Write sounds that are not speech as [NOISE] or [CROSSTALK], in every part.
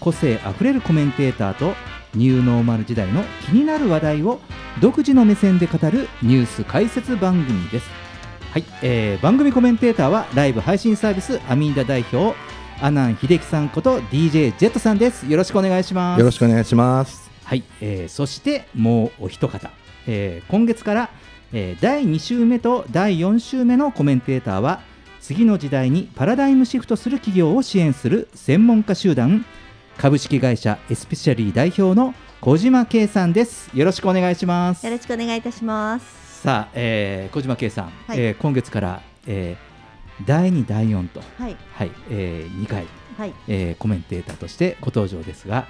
個性あふれるコメンテーターとニューノーマル時代の気になる話題を独自の目線で語るニュース解説番組です。はい、えー番組コメンテーターはライブ配信サービスアミンダ代表阿南秀樹さんこと DJ ジェットさんです。よろしくお願いします。よろしくお願いします。はい、えーそしてもうお一方、えー今月から、えー第2週目と第4週目のコメンテーターは次の時代にパラダイムシフトする企業を支援する専門家集団株式会社エスペシャリー代表の小島圭さんですよろしくお願いしますよろしくお願いいたします。さあ、えー小島圭さん、はいえー今月から、えー第2第4と、はい、はいえ2回、はい、よえーコメンテーターとしてご登場ですが、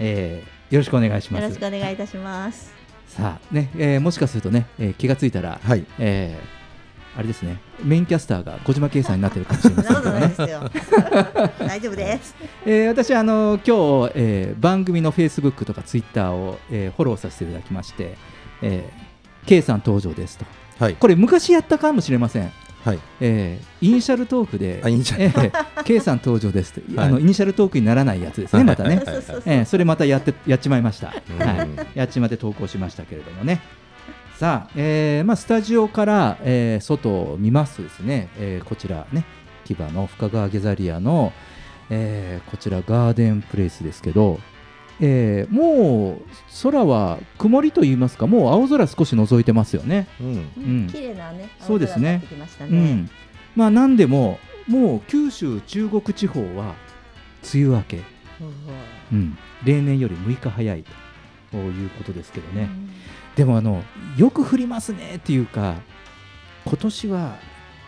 えーよろしくお願いしますろしくお願いいたします。さあね、えーもしかするとね、えー気がついたら、はい。えーあれですね、メインキャスターが小島圭さんになってるかもしれませんねで。すよ。[LAUGHS] 大丈夫です。えー私あの今日、えー番組のフェイスブックとかツイッターを、えーフォローさせていただきまして、えー、K さん登場ですと。はい。これ昔やったかもしれません。はい。えーイニシャルトークで、あイニシャルえー K さん登場ですと、[LAUGHS] はいあのイニシャルトークにならないやつですね、またね。そうそうそうそうえーそれまたやってやっちまいました。うんはい、やっちまって投稿しましたけれどもね。さあ、えーまあ、スタジオから、えー外を見ますとですね、えーこちらね、キバの深川ゲザリアの、えーこちらガーデンプレイスですけど、えーもう空は曇りと言いますか、もう青空少し覗いてますよね。うん。うん。綺麗なね、そうですね。青空になってきましたね。うん。まあ、なんでも、もう九州、中国地方は梅雨明け、ほうん、例年より6日早いということですけどうね。でもあのよく降りますねっていうか今年は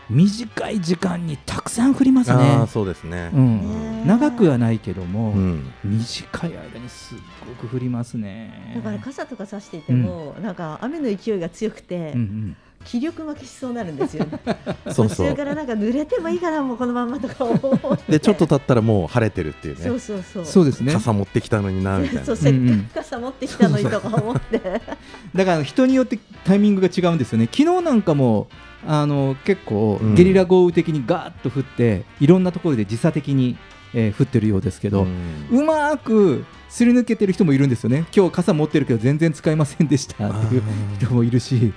短い時間にたくさん降りますああ、ね、そうですね。う。ん。長くはないけども、うん。短い間にすっごく降りますね。だから傘とか差していても、なんか雨の勢いが強くて、うんうん気力負けしそうになるんですよね。[LAUGHS] そうそう途中か。らなんか濡れてもいいかな、もうこのまんまとか思って。で、ちょっと経ったらもう晴れてるっていうそうね。そうそう。そうですね傘持ってきたのになみたいな。そうせっかく傘持ってきたのにとか思って。[LAUGHS] だから人によってタイミングが違うんですよね昨日なんかもあの結構うんゲリラ豪雨的にガーッと降って、いろんなところで時差的に、えー降ってるようですけど、うまーくすり抜けてる人もいるんですよね、今日傘持ってるけど全然使いませんでした。っていう人もいるし、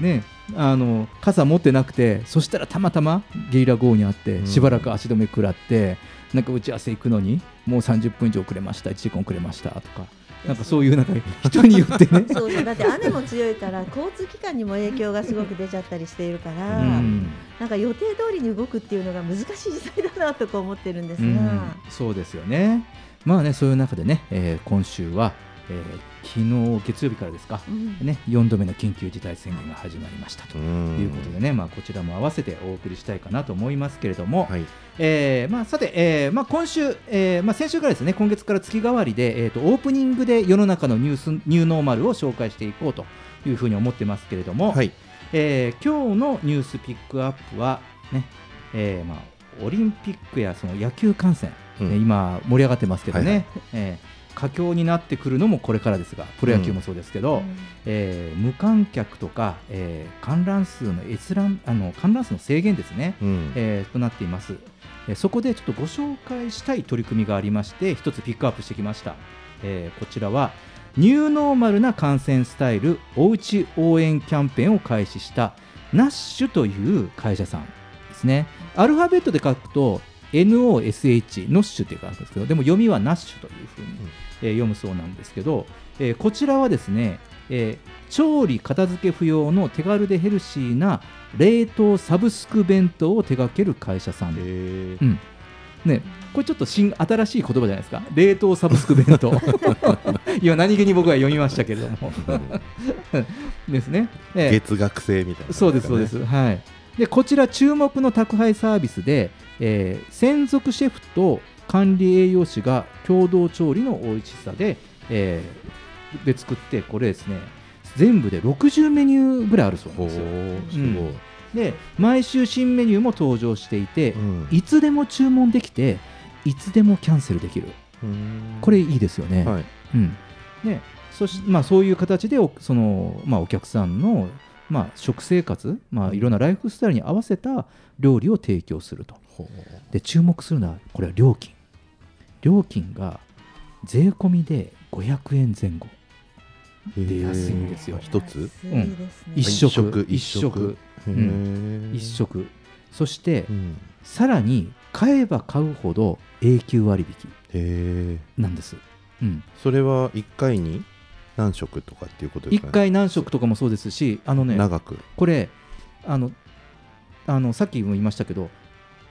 うん。ね、あの傘持ってなくて、そしたらたまたまゲリラ豪雨にあって、うん。しばらく足止め食らって、なんか打ち合わせ行くのに、もう30分以上遅れました、1時間遅れましたとか、なんかそういうなんか人によってね。[LAUGHS] そうそうだって雨も強いから交通機関にも影響がすごく出ちゃったりしているから、うんなんか予定通りに動くっていうのが難しい時代だなとか思ってるんですが、うんそうですよね。まあね、そういう中でね、えー今週は、えー昨日月曜日からですか、うんね、4度目の緊急事態宣言が始まりましたと。いうことでね、まあ、こちらも合わせてお送りしたいかなと思いますけれども、はい。えーまあ、さて、えーまあ、今週、えーまあ、先週からですね今月から月替わりで、えー、とオープニングで世の中のニュースニューノーマルを紹介していこうというふうに思ってますけれども、はい。えー今日のニュースピックアップは、ねえーまあ、オリンピックやその野球観戦、うんえー今盛り上がってますけどね、はいはいえー佳境になってくるのもこれからですがプロ野球もそうですけど、えー無観客とか、えー観覧数の閲覧あの観覧数の制限ですね、うん。えーとなっています、えーそこでちょっとご紹介したい取り組みがありまして一つピックアップしてきました、えーこちらはニューノーマルな観戦スタイルおうち応援キャンペーンを開始したナッシュという会社さんですね。アルファベットで書くと NOSH ノッシュって書くんですけどでも読みはナッシュというふうに、えー読むそうなんですけど、えーこちらはですね、えー調理片付け不要の手軽でヘルシーな冷凍サブスク弁当を手掛ける会社さん。うん。ね、これちょっと新新しい言葉じゃないですか？冷凍サブスク弁当。[LAUGHS] 今何気に僕は読みましたけれども。[LAUGHS] ですね、ええ月額制みたいな、そうですそうです、はいでこちら注目の宅配サービスで、えー専属シェフと管理栄養士が共同調理の美味しさで、えーで作ってこれですね全部で60メニューぐらいあるそうなんですよ。すごい、で毎週新メニューも登場していて、うん。いつでも注文できていつでもキャンセルできる。うん。これいいですよね、はい。うん。ね。そしまあ、そういう形でおその、まあ、お客さんの、まあ、食生活、まあ、いろんなライフスタイルに合わせた料理を提供すると。ほで注目するのはこれは料金。料金が税込みで500円前後。うで安いんですよ。一つ？安いですね。一食。食。一食。へー。一食。そしてうん。さらに買えば買うほど永久割引なんです、うん、それは一回に？何食とかっていうことですかね。1回何食とかもそうですしあのね長く。これあのあのさっきも言いましたけど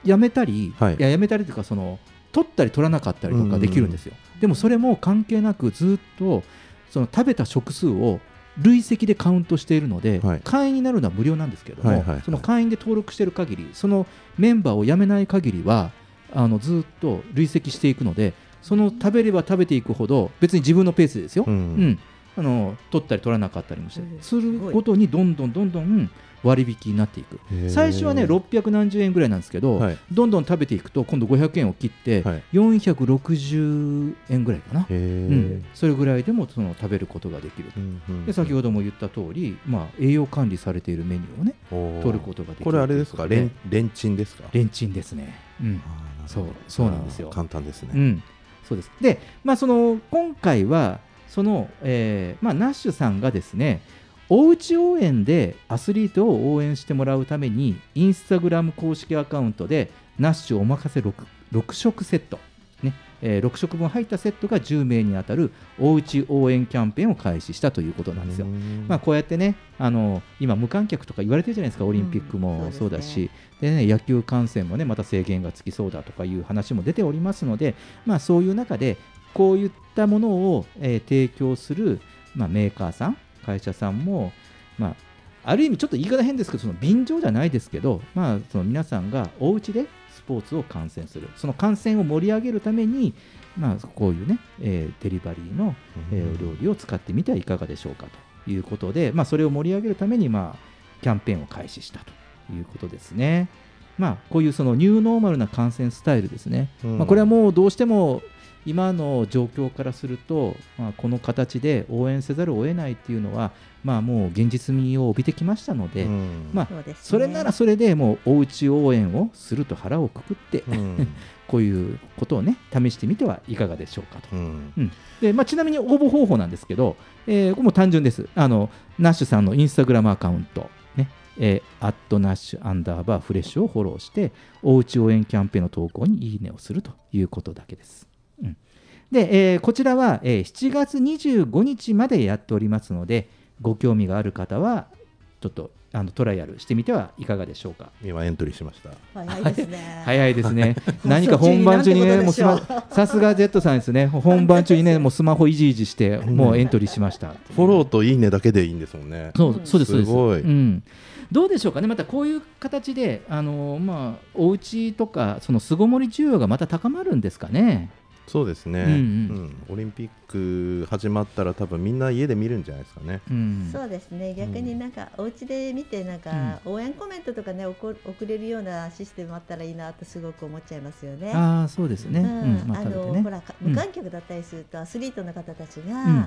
やめたり、はい。ややめたりというかその取ったり取らなかったりとかできるんですよ、でもそれも関係なくずっとその食べた食数を累積でカウントしているので、はい。会員になるのは無料なんですけれども、その会員で登録している限りそのメンバーを辞めない限りはあのずっと累積していくのでその食べれば食べていくほど別に自分のペースですよ、うん。うんあの取ったり取らなかったりもして、うんするごとにどんどんどんどん割引になっていく。最初はね600何十円ぐらいなんですけど、はい。どんどん食べていくと今度500円を切って、はい。460円ぐらいかな、うん、それぐらいでもその食べることができると、うんうんで先ほども言った通り、まあ、栄養管理されているメニューをね取ることができるこれあれですか？レンレンチンですか？レンチンですね、うん。そうそうなんですよ。簡単ですね、うん、そうです。で、まあ、その今回はその、えーまあ、ナッシュさんがですねおうち応援でアスリートを応援してもらうためにインスタグラム公式アカウントでナッシュおまかせ 6, 6食セット、ねえー6食分入ったセットが10名に当たるおうち応援キャンペーンを開始したということなんですよ。うん。まあ、こうやってねあの今、無観客とか言われてるじゃないですかオリンピックうんもそそううだし。ですね、でね、野球観戦もねまた制限がつきそうだとかいう話も出ておりますので、まあ、そういう中でこういったものを、えー提供する、まあ、メーカーさん会社さんも、まあ、ある意味ちょっと言い方変ですけどその便乗じゃないですけど、まあ、その皆さんがお家でスポーツを観戦する。その観戦を盛り上げるために、まあ、こういうね、えーデリバリーのえーお料理を使ってみてはいかがでしょうかということで、まあ、それを盛り上げるために、まあ、キャンペーンを開始したということですね。まあ、こういうそのニューノーマルな観戦スタイルですね、うん。まあ、これはもうどうしても今の状況からすると、まあ、この形で応援せざるを得ないっていうのは、まあ、もう現実味を帯びてきましたので、うんまあ、そねそれならそれでもうおうち応援をすると腹をくくって、うん [LAUGHS] こういうことをね試してみてはいかがでしょうかと。うんでまあ、ちなみに応募方法なんですけど、えーこれも単純です。あのナッシュさんのインスタグラムアカウント、ね、えー、アットナッシュアンダーバーフレッシュをフォローして、おうち応援キャンペーンの投稿にいいねをするということだけです。うん、で、えーこちらは、えー7月25日までやっておりますので、ご興味がある方は、ちょっとあのトライアルしてみてはいかがでしょうか。今エントリーしました早いですね。早いですね。[LAUGHS] 何か本番中にね、もうスマさすが Z さんですね。本番中にね、[LAUGHS] もうスマホいじいじして、もうエントリーしました。フォローといいねだけでいいんですもんねそうそうです、そうです。すごいうん。どうでしょうかね、またこういう形で、あのまあ、お家とか、その巣ごもり需要がまた高まるんですかね。そうですね、うんうん。うん。オリンピック始まったら多分みんな家で見るんじゃないですかね。うん。そうですね。逆になんかお家で見てなんか応援コメントとかね送送れるようなシステムあったらいいなとすごく思っちゃいますよね。ああ、そうですね。ううん。ん、まあ、ね。のほら無観客だったりするとアスリートの方たちが、うん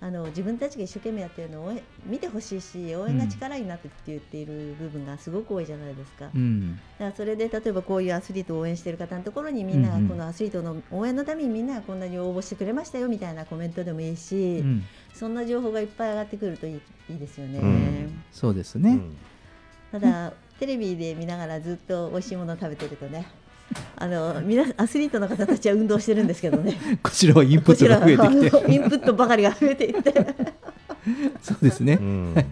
あの自分たちが一生懸命やってるのを応援見てほしいし応援が力になってって言っている部分がすごく多いじゃないですか。うん。だからそれで例えばこういうアスリートを応援している方のところにみんながこのアスリートの応援のためにみんながこんなに応募してくれましたよみたいなコメントでもいいし、うん。そんな情報がいっぱい上がってくるといいいいですよね。うん。そうですね、ただ、テレビで見ながらずっと美味しいものを食べてるとねあのみなアスリートの方たちは運動してるんですけどね。[LAUGHS] こちらはインプットが増えてきて。インプットばかりが増えていって。そうですね、うん。はい、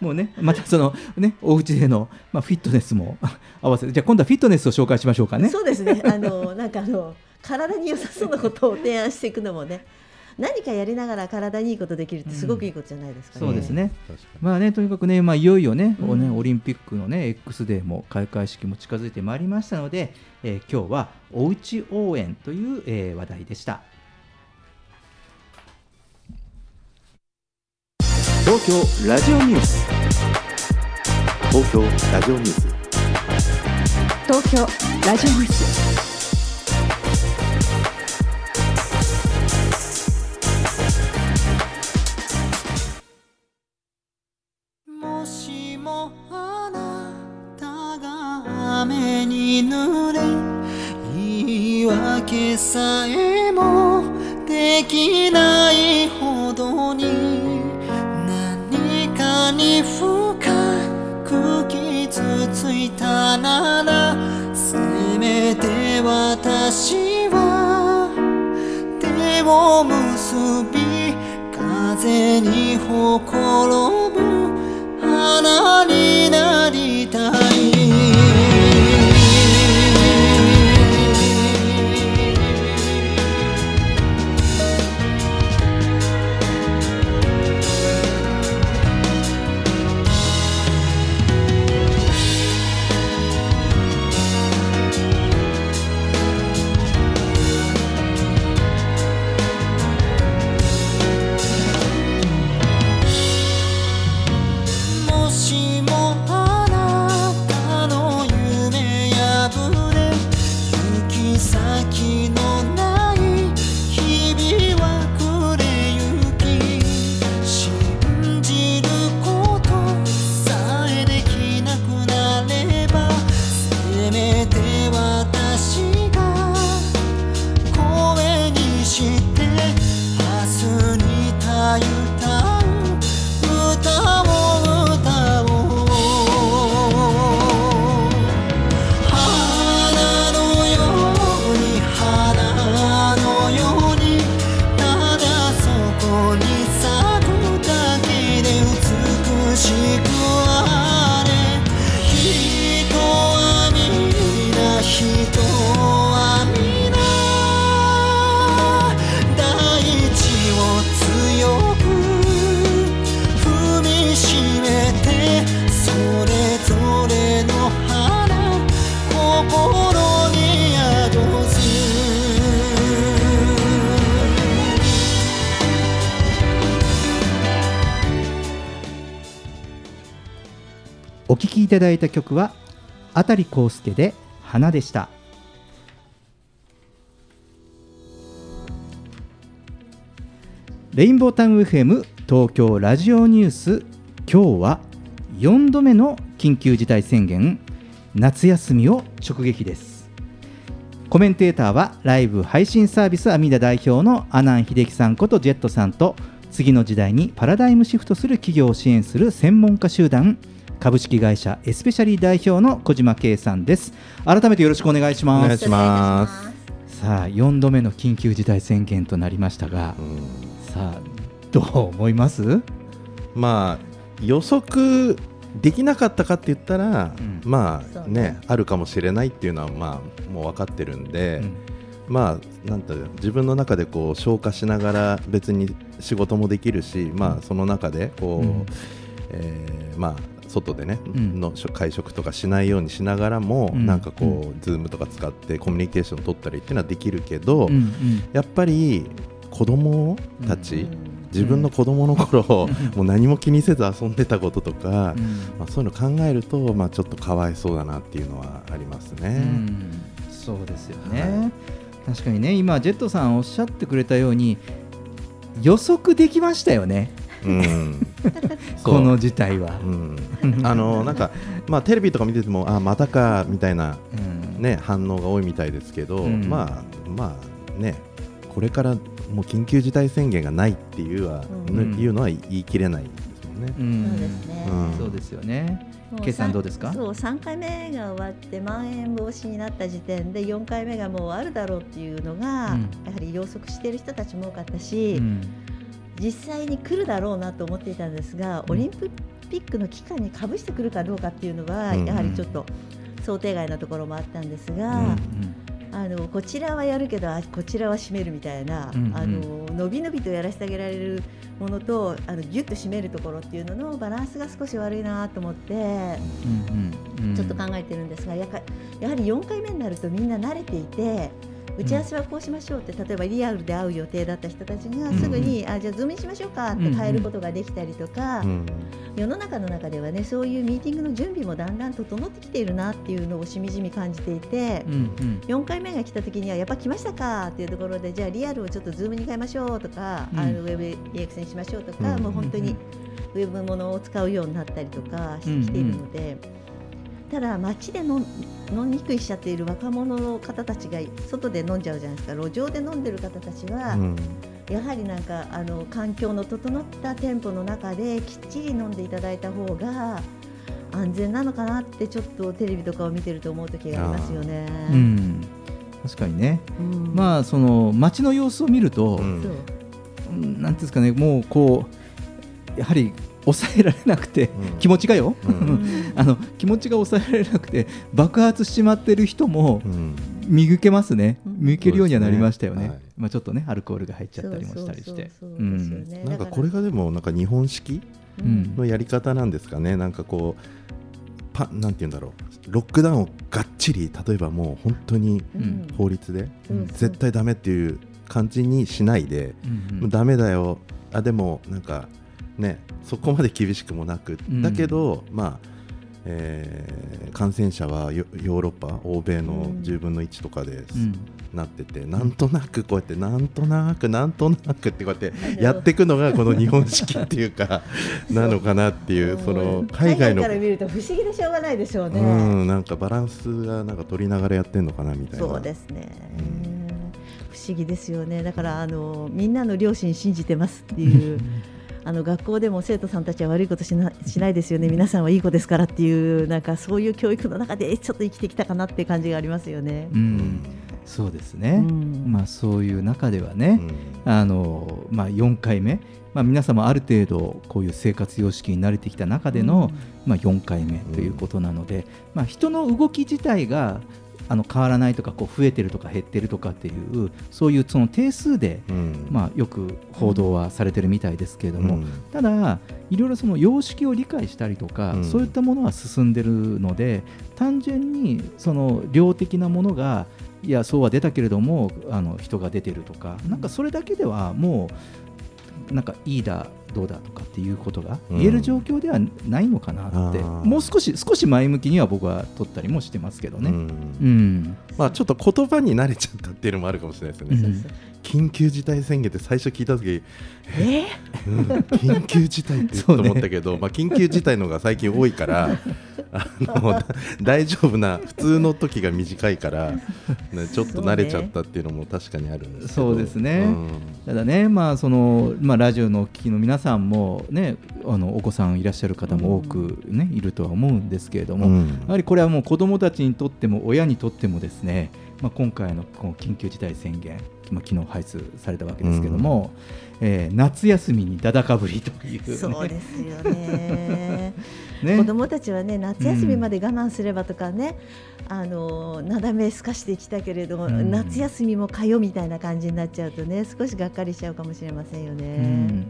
もうねまたそのねお家での、まあ、フィットネスも [LAUGHS] 合わせて。じゃあ今度はフィットネスを紹介しましょうかね。そうですね。あのなんかあの体に良さそうなことを提案していくのもね何かやりながら体にいいことできるってすごくいいことじゃないですかね。そうですね。確かに。まあねとにかくね、まあ、いよいよね,、うん。ねオリンピックのね X デーも開会式も近づいてまいりましたので、えー今日はおうち応援という、えー話題でした。東京ラジオニュース東京ラジオニュース。東京ラジオニュースほただいた曲はあたりこうすけで花でした。レインボータウン FM 東京ラジオニュース今日は4度目の緊急事態宣言夏休みを直撃です。コメンテーターはライブ配信サービスアミダ代表の阿南秀樹さんことジェットさんと次の時代にパラダイムシフトする企業を支援する専門家集団株式会社エスペシャリー代表の小島圭さんです。改めてよろしくお願いします。お願いします。さあ4度目の緊急事態宣言となりましたが、さあどう思います？まあ予測できなかったかって言ったら、うん。まあね。ねあるかもしれないっていうのはまあもう分かってるんで、まあなんていうの自分の中でこう消化しながら別に仕事もできるし、まあその中でこう、うん。えーまあ外でね、ん。の会食とかしないようにしながらも、うん。なんかこう、ズームとか使ってコミュニケーション取ったりっていうのはできるけど、うんうん。やっぱり子供たち、自分の子供の頃、[LAUGHS] もう何も気にせず遊んでたこととか、うん。まあ、そういうの考えると、まあ、ちょっとかわいそうだなっていうのはありますね。うん。そうですよね、確かにね今ジェットさんおっしゃってくれたように予測できましたよねうん。[LAUGHS] この事態は、うん、あのなんか、まあ、テレビとか見ててもあまたかみたいな、うん。ね、反応が多いみたいですけど、うん。まあまあねこれからもう緊急事態宣言がないっていうは、うん。いうのは言い切れないですもんね。うん。そうですね。うん。そうですよね。もう計算どうですか？そう3回目が終わってまん延防止になった時点で4回目がもうあるだろうっていうのが、うん。やはり予測している人たちも多かったし、うん実際に来るだろうなと思っていたんですが、うん。オリンピックの期間にかぶしてくるかどうかっていうのは、うんやはりちょっと想定外なところもあったんですが、うんあのこちらはやるけどあこちらは締めるみたいな、うんうん。あの伸び伸びとやらせてあげられるものとあのギュッと締めるところっていうののバランスが少し悪いなと思って。うんうんうん。ちょっと考えてるんですがやかやはり4回目になるとみんな慣れていて打ち合わせはこうしましょうって例えばリアルで会う予定だった人たちがすぐに、あじゃあズームにしましょうかって変えることができたりとか、うん。世の中の中ではねそういうミーティングの準備もだんだん整ってきているなっていうのをしみじみ感じていてう。んうん。4回目が来た時にはやっぱ来ましたかっていうところでじゃあリアルをちょっとズームに変えましょうとか、うん。あのウェブ EX にしましょうとか、うんもう本当にウェブものを使うようになったりとかしてきているので、ただ街で飲み食いしちゃっている若者の方たちが外で飲んじゃうじゃないですか。路上で飲んでる方たちは、うん。やはりなんかあの環境の整った店舗の中できっちり飲んでいただいた方が安全なのかなってちょっとテレビとかを見てると思う時がありますよね。うん。確かにね、うん。まあその街の様子を見ると、うんなんていうんですかねもうこうやはり抑えられなくて、うん。気持ちがよ、うん。う [LAUGHS] んあの気持ちが抑えられなくて爆発しちまってる人もうん。見受けますね、うん。見受けるようにはなりましたよね。そうですね。まあ、ちょっとねアルコールが入っちゃったりもしたりして。なんかこれがでもなんか日本式うん。のやり方なんですかね、なんかこうパなんて言うんだろう。ロックダウンをがっちり例えばもう本当にうん。法律でうん絶対ダメっていう感じにしないで、うん。もうダメだよ。あでもなんかねそこまで厳しくもなく、うん。だけどまあえー感染者はヨヨーロッパ欧米の10分の1とかで、うん。なっててなんとなくこうやってなんとなくなんとなくってこうやってやっていくのがこの [LAUGHS] 日本式っていうかなのかなっていうその海外の。から見ると不思議でしょうがないでしょうね。うんなんかバランスがなんか取りながらやってんのかなみたいな。そうですね。不思議ですよね。だからあのみんなの両親信じてますっていう。[LAUGHS] あの学校でも生徒さんたちは悪いことしなしないですよね、皆さんはいい子ですからっていう、なんかそういう教育の中でちょっと生きてきたかなって感じがありますよね。うん。そうですね、うん。まあ、そういう中ではね、あのまあ、4回目、まあ、皆様ある程度こういう生活様式に慣れてきた中での、まあ、4回目ということなので、まあ、人の動き自体があの変わらないとかこう増えてるとか減ってるとかっていうそういうその定数で、うん。まあ、よく報道はされてるみたいですけれども、うん。ただいろいろその様式を理解したりとか、うん。そういったものは進んでるので単純にその量的なものがいやそうは出たけれどもあの人が出てるとか、なんかそれだけではもうなんかいいだどうだとかっていうことが言える状況ではないのかなって、うんもう少し少し前向きには僕は取ったりもしてますけどね。うん。うん。まあちょっと言葉に慣れちゃったっていうのもあるかもしれないですよね、うん。緊急事態宣言って最初聞いた時え？うん。緊急事態ってと思ったけど、[LAUGHS] まあ、緊急事態のが最近多いからあのだ大丈夫な普通の時が短いから、ね、ちょっと慣れちゃったっていうのも確かにあるんですけど。そうですね。うん。ただね、まあそのまあ、ラジオのお聞きの皆さんも、ね、あのお子さんいらっしゃる方も多く、ねいるとは思うんですけれども、うん。やはりこれはもう子どもたちにとっても親にとってもですね、まあ、今回のこの緊急事態宣言、まあ、昨日配布されたわけですけども、えー夏休みにだだかぶりという、ね、そうですよね。[LAUGHS] ね。子どもたちはね夏休みまで我慢すればとかね、あのなだめすかしてきたけれども、うん。夏休みもかよみたいな感じになっちゃうとね少しがっかりしちゃうかもしれませんようねん。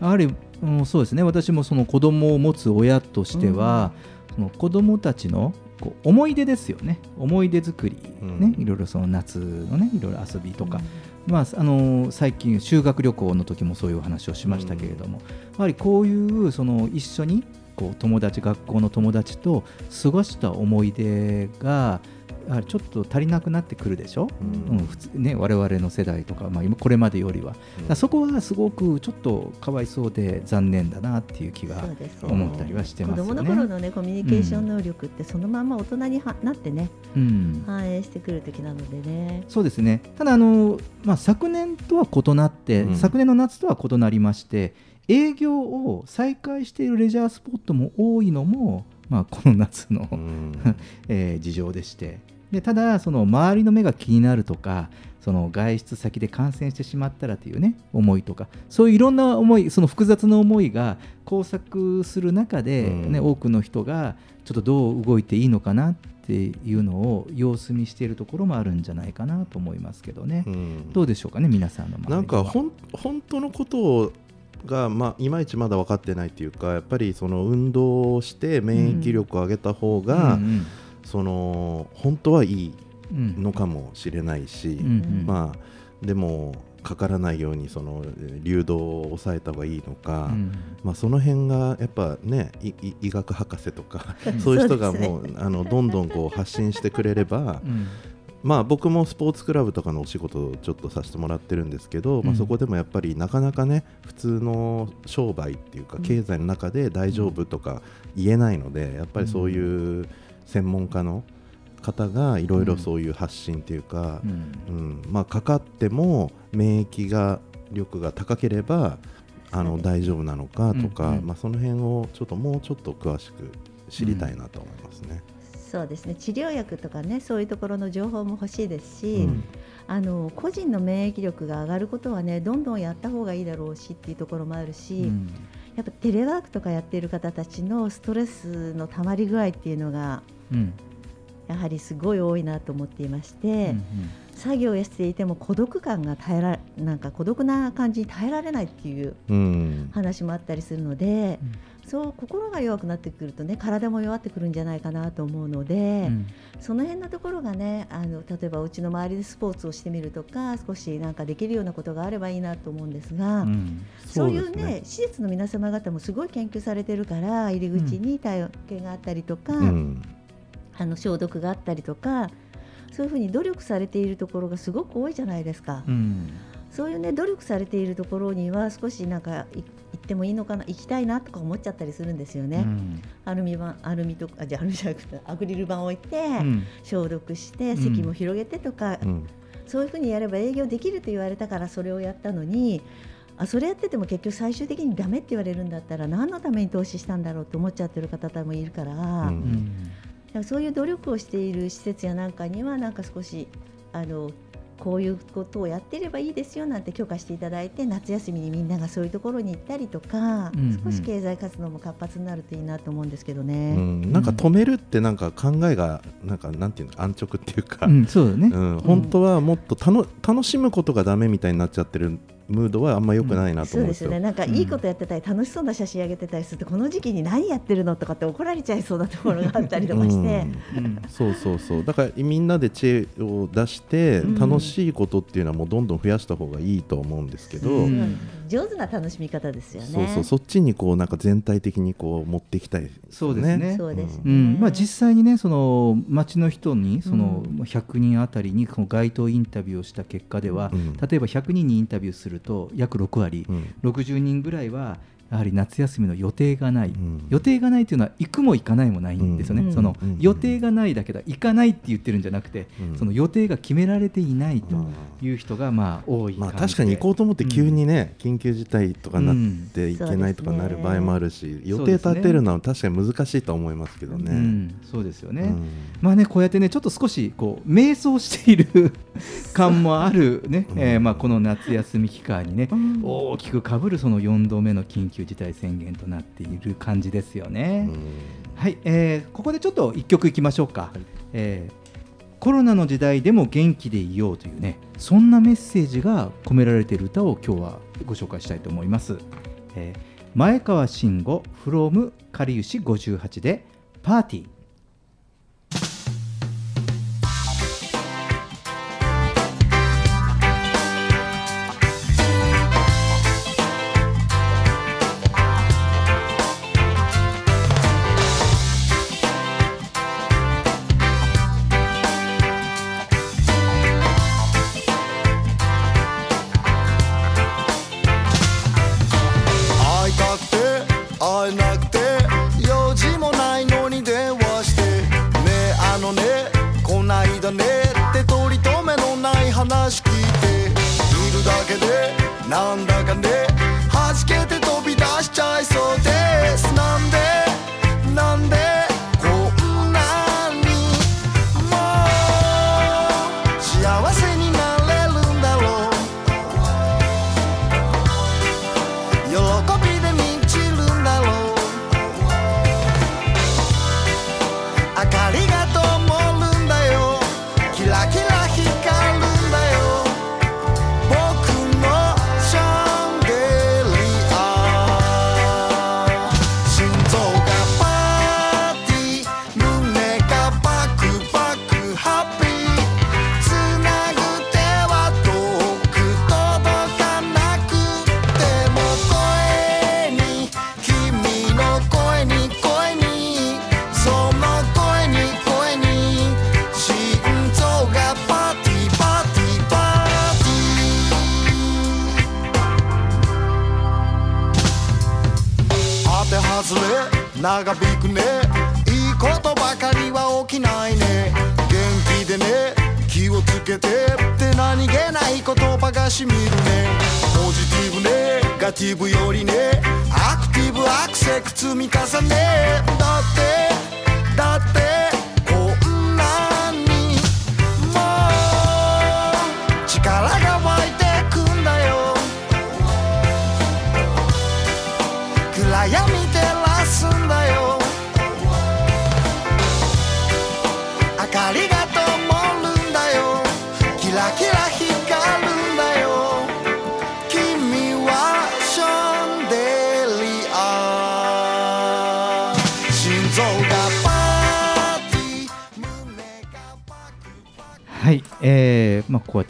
やはり、うんそうですね。私もその子供を持つ親としては、その子供たちのこう思い出ですよね。思い出作り、ね。うん。いろいろその夏のねいろいろ遊びとか、まああの最近修学旅行の時もそういうお話をしましたけれども、やはりこういうその一緒にこう友達学校の友達と過ごした思い出がやはりちょっと足りなくなってくるでしょ、ううんん普通ね、我々の世代とか、まあ、今これまでよりは、だからそこはすごくちょっとかわいそうで残念だなっていう気が思ったりはして子ますよね。供の頃のねコミュニケーション能力ってそのまま大人にはなってねうん。反映してくる時なのでね。そうですね。ただあの、まあ、昨年とは異なって、うん。昨年の夏とは異なりまして営業を再開しているレジャースポットも多いのも、まあ、この夏の、うん。[LAUGHS] えー事情でしてでただその周りの目が気になるとかその外出先で感染してしまったらというね思いとかそういういろんな思いその複雑な思いが交錯する中で、ねうん。多くの人がちょっとどう動いていいのかなっていうのを様子見しているところもあるんじゃないかなと思いますけどね、うん。どうでしょうかね皆さんのなんかほん本当のことが、まあ、いまいちまだ分かってないっていうかやっぱりその運動をして免疫力を上げた方が、うんその本当はいいのかもしれないし、うんうんまあでもかからないようにそのえー流動を抑えた方がいいのか、うん。まあ、その辺がやっぱね医学博士とか [LAUGHS] うんそういう人がもうあのどんどんこう発信してくれればうん。まあ僕もスポーツクラブとかのお仕事をちょっとさせてもらってるんですけど、まあ、うんそこでもやっぱりなかなかね普通の商売っていうかうん。経済の中で大丈夫とか言えないのでやっぱりそういう専門家の方がいろいろそういう発信っていうかう、ん。うん。まあ、かかっても免疫が力が高ければあの大丈夫なのかとか、うんうん。まあ、その辺をちょっともうちょっと詳しく知りたいなと思いますね。そうですね。治療薬とかねそういうところの情報も欲しいですし、うん。あの個人の免疫力が上がることはねどんどんやった方がいいだろうしっていうところもあるし、うん。やっぱテレワークとかやっている方たちのストレスのたまり具合っていうのがうんやはりすごい多いなと思っていまして、うん作業をしていても孤独感が耐えらなんか孤独な感じに耐えられないっていううん。話もあったりするので、そう心が弱くなってくるとね体も弱ってくるんじゃないかなと思うので、うん。その辺のところがねあの例えばうちの周りでスポーツをしてみるとか少しなんかできるようなことがあればいいなと思うんですが、うん。そういうね施設の皆様方もすごい研究されてるから入り口に体験があったりとか、うんあの消毒があったりとかそういうふうに努力されているところがすごく多いじゃないですか。うん。そういうね努力されているところには少しなんかい行ってもいいのかな行きたいなとか思っちゃったりするんですよね。うん。アルミ板アルミとかあじゃあアルミじゃなくてアクリル板を置いて、うん。消毒してん。席も広げてとか、うん。そういうふうにやれば営業できると言われたからそれをやったのにあそれやってても結局最終的にダメって言われるんだったら何のために投資したんだろうと思っちゃってる方もいるから,、うん。だからそういう努力をしている施設やなんかにはなんか少しあのこういうことをやっていればいいですよなんて許可していただいて夏休みにみんながそういうところに行ったりとか、うんうん。少し経済活動も活発になるといいなと思うんですけどうね。ん。なんか止めるってなんか考えがなんかなんていうの安直っていうか、うん。そうだね。うん、本当はもっとたの楽しむことがダメみたいになっちゃってるムードはあんま良くないなと思うんですよ。そうですよね。なんかいいことやってたり、楽しそうな写真上げてたりすると、この時期に何やってるのとかって怒られちゃいそうなところがあったりとかして。うんそうそうそうだからみんなで知恵を出してうん楽しいことっていうのはもうどんどん増やした方がいいと思うんですけど、うん上手な楽しみ方ですよね。そうそうそっちにこうなんか全体的にこう持っていきたいですそうですね。そうですね。うん。まあ、実際にねその町の人にそのうん100人あたりにこの街頭インタビューをした結果では、うん。例えば100人にインタビューすると約6割、うん。60人ぐらいはやはり夏休みの予定がない、うん。予定がないというのは行くも行かないもないんですよね、うん。そのうん。予定がないだけだ行かないって言ってるんじゃなくて、うん。その予定が決められていないとうんいう人がまあ多いまあ確かに行こうと思って急にね、緊急事態とかなうんっていけないとかなる場合もあるし、予定立てるのは確かに難しいとは思いますけどね。うん、そうですよね、うん。まあね、こうやってね、ちょっと少しこう迷走している [LAUGHS] 感もあるね、うん。えーまあこの夏休み期間にね、うん。大きくかぶるその4度目の緊急事態宣言となっている感じですよね。はい、えーここでちょっと一曲いきましょうか、えーコロナの時代でも元気でいようというねそんなメッセージが込められている歌を今日はご紹介したいと思います、えー前川慎吾 from かりゆし58でパーティー「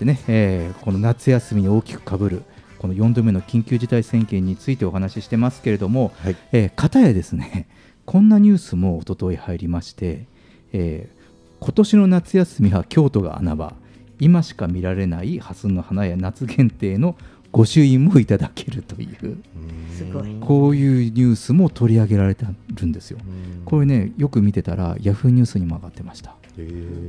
ってね、えーこの夏休みに大きくかぶるこの4度目の緊急事態宣言についてお話ししてますけれども、はい。えー片やですねこんなニュースも一昨日入りまして、えー今年の夏休みは京都が穴場。今しか見られない蓮の花や夏限定の御朱印もいただけるという。すごい。こういうニュースも取り上げられてるんですよ。これねよく見てたらヤフーニュースにも上がってました。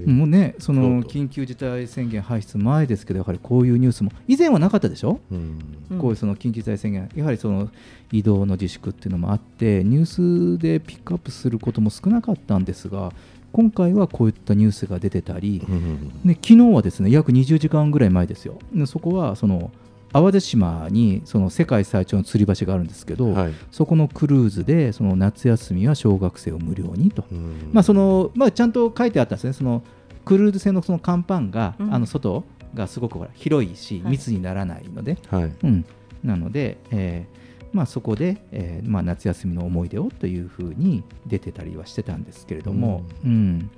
もうね、その緊急事態宣言発出前ですけど、やはりこういうニュースも以前はなかったでしょ、うん。うん。こういうその緊急事態宣言、やはりその移動の自粛っていうのもあって、ニュースでピックアップすることも少なかったんですが、今回はこういったニュースが出てたり、うん。で昨日はですね約20時間ぐらい前ですよ、でそこはその淡路島にその世界最長の吊り橋があるんですけど、はい。そこのクルーズでその夏休みは小学生を無料にと。うん。まあそのまあ、ちゃんと書いてあったんですね、そのクルーズ船のその甲板が、うん。あの外がすごくほら広いし、はい。密にならないので、はい。うん、なので、えーまあ、そこで、えーまあ、夏休みの思い出をというふうに出てたりはしてたんですけれども、うん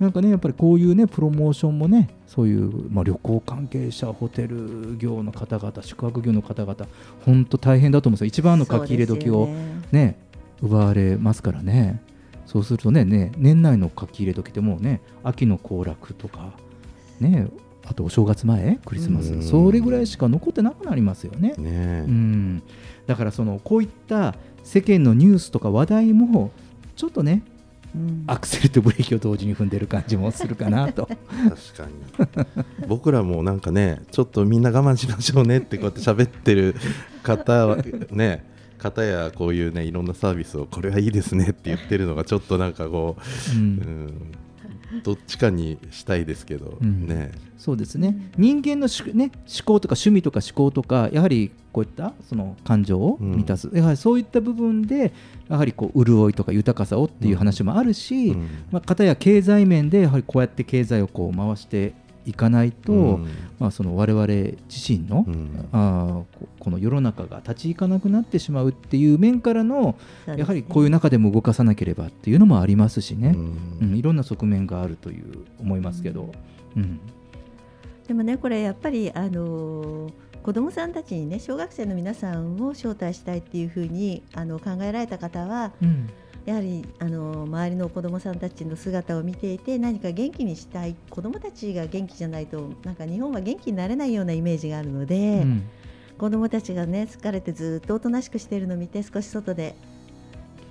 なんかね、やっぱりこういうね、プロモーションもね、そういう、まあ、旅行関係者、ホテル業の方々、宿泊業の方々、本当大変だと思うんですよ、一番の書き入れ時をね。ね、奪われますからね。そうするとねね、年内の書き入れ時ってもうね、秋の行楽とか、ね、あとお正月前、クリスマス、うん。それぐらいしか残ってなくなりますよね。ね。えうん、だからそのこういった世間のニュースとか話題もちょっとねうんアクセルとブレーキを同時に踏んでる感じもするかなと。確かに。僕らもなんかねちょっとみんな我慢しましょうねってこうやって喋ってる方はね方やこういうねいろんなサービスをこれはいいですねって言ってるのがちょっとなんかこう、うん。うんどっちかにしたいですけど、うん。ね。そうですね。人間のし、ね、思考とか趣味とか思考とかやはりこういったその感情を満たす、やはりそういった部分でやはりこう潤いとか豊かさをっていう話もあるし、うん。まあ、片や経済面でやはりこうやって経済をこう回していかないと、うん。まあ、その我々自身の、うん。あーここの世の中が立ち行かなくなってしまうっていう面からの、ね。やはりこういう中でも動かさなければっていうのもありますしね、ううんんいろんな側面があるという思いますけど、うん。でもねこれやっぱりあのー子どもさんたちにね小学生の皆さんを招待したいっていうふうにあの考えられた方はうんやはりあの周りの子どもさんたちの姿を見ていて何か元気にしたい子どもたちが元気じゃないとなんか日本は元気になれないようなイメージがあるので、うん。子どもたちがね疲れてずっとおとなしくしているのを見て少し外で、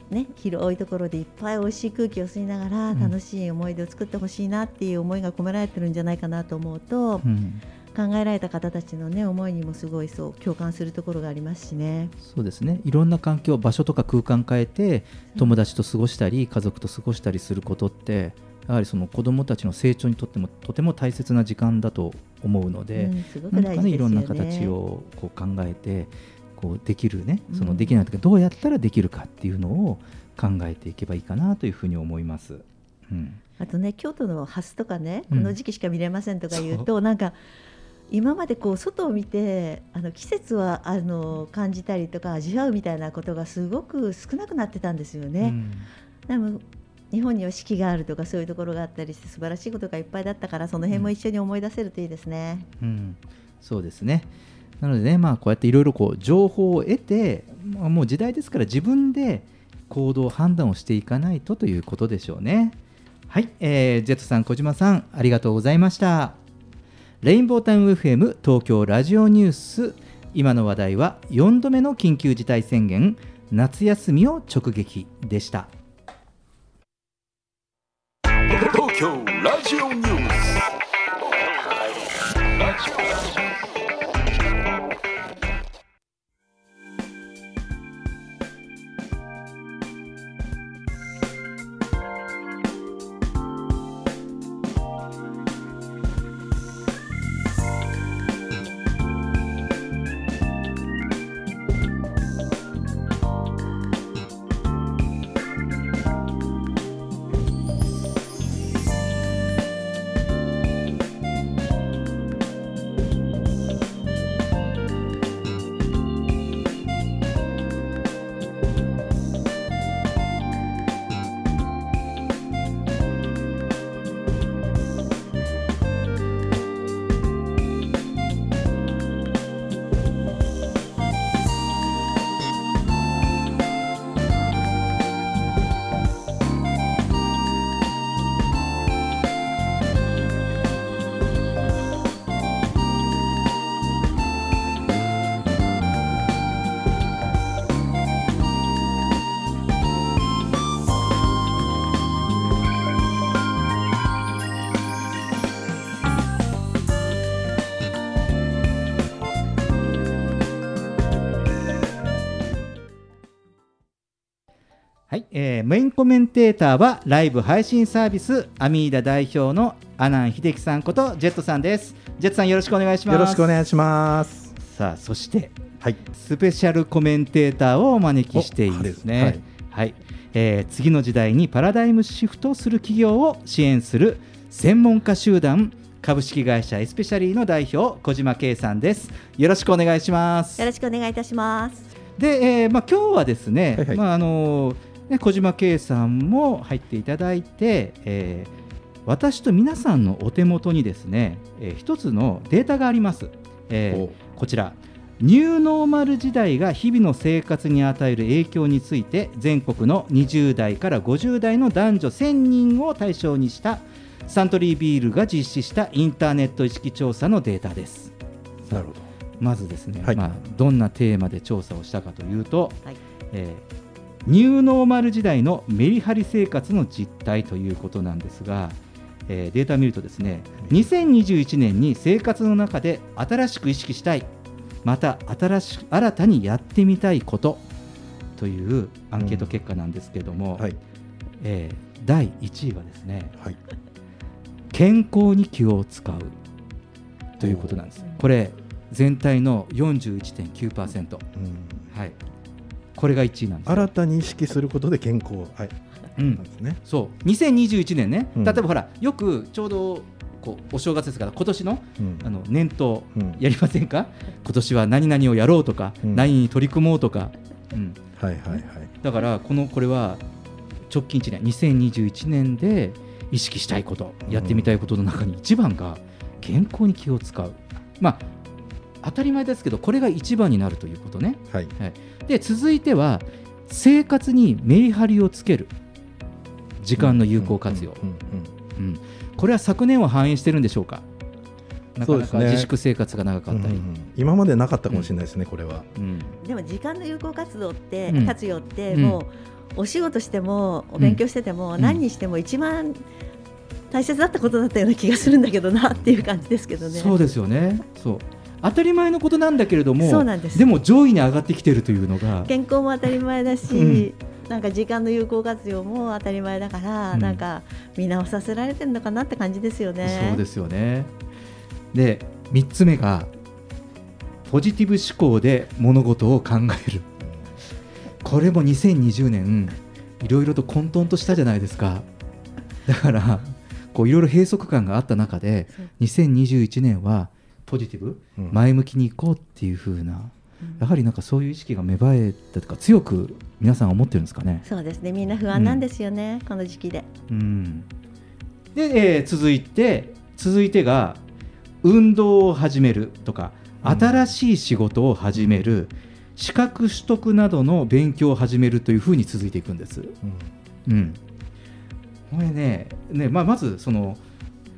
ね、広いところでいっぱい美味しい空気を吸いながらうん。楽しい思い出を作ってほしいなっていう思いが込められてるんじゃないかなと思うと、うん考えられた方たちのね思いにもすごいそう共感するところがありますしね。そうですね。いろんな環境場所とか空間変えて友達と過ごしたり家族と過ごしたりすることってやはりその子どもたちの成長にとってもとても大切な時間だと思うので、うんすごくなんかねいろんな形をこう考えてこうできるねそのうんできないとかどうやったらできるかっていうのを考えていけばいいかなというふうに思います。うん。あとね京都のハスとかねうん。この時期しか見れませんとか言うと、なんか今までこう外を見てあの季節はあの感じたりとか味わうみたいなことがすごく少なくなってたんですよね。でも日本には四季があるとかそういうところがあったりして素晴らしいことがいっぱいだったからその辺も一緒に思い出せるといいですね。うん、そうですね。なのでね、まあ、こうやっていろいろこう情報を得て、まあ、もう時代ですから自分で行動判断をしていかないとということでしょうね。はい、えー、ジェットさん、小島さん、ありがとうございました。レインボータウン FM 東京ラジオニュース、今の話題は4度目の緊急事態宣言、夏休みを直撃でした。東京ラジオニュースはい、えーメインコメンテーターはライブ配信サービスアミーダ代表の阿南秀樹さんことジェットさんです。ジェットさんよろしくお願いします。よろしくお願いします。さあそしてはい。スペシャルコメンテーターをお招きしていますね。おははいい、えー次の時代にパラダイムシフトする企業を支援する専門家集団株式会社エスペシャリーの代表小島圭さんです。よろしくお願いしますよ。ろしくお願いいたします。で、えーまあ、今日はですね、はいはいまああのね、小島圭さんも入っていただいて、えー私と皆さんのお手元にですね、えー一つのデータがあります、えーおこちら。ニューノーマル時代が日々の生活に与える影響について全国の20代から50代の男女1000人を対象にしたサントリービールが実施したインターネット意識調査のデータです。なるほど。まずですね、はい。まあ、どんなテーマで調査をしたかというと、はい。えーニューノーマル時代のメリハリ生活の実態ということなんですが、えーデータを見るとですね2021年に生活の中で新しく意識したいまた新しく新たにやってみたいことというアンケート結果なんですけれども、はい。えー第1位はですねはい。健康に気を使うということなんです。これ全体の41.9%、うんはい、これが1位なんですよ。新たに意識することで健康。はい。うん。なんですね。そう。2021年ね、うん。例えばほらよくちょうどこうお正月ですから今年のうん。あの年頭うん。やりませんか、今年は何々をやろうとか、うん。何に取り組もうとか、うん、はいはいはい。だからこのこれは直近1年2021年で意識したいことやってみたいことの中に一番が健康に気を使う。まあ当たり前ですけどこれが一番になるということね。はい。で続いては生活にメリハリをつける。時間の有効活用、うんうんうんこれは昨年を反映してるんでしょうか？なかなかそうですね。自粛生活が長かったり、うんうんうん。今までなかったかもしれないですね、これは。うん。でも時間の有効活動って、うん活用ってうん。もうお仕事してもお勉強してても、うん。何にしても一番大切だったことだったような気がするんだけどなっていう感じですけどね。そうですよね。そう当たり前のことなんだけれどもそうなんです。でも上位に上がってきてるというのが健康も当たり前だし、うん。なんか時間の有効活用も当たり前だから、うん。なんか見直させられてるのかなって感じですよね。そうですよね。で3つ目がポジティブ思考で物事を考える。これも2020年いろいろと混沌としたじゃないですか。だからこういろいろ閉塞感があった中で2021年はポジティブ、うん。前向きにいこうっていう風なやはりなんかそういう意識が芽生えたとか強く皆さん思ってるんですかね。そうですね。みんな不安なんですよね、この時期で。うん、で、えー続いて続いてが運動を始めるとか新しい仕事を始める、資格取得などの勉強を始めるというふうに続いていくんです。うん、これねね、まあ、まずその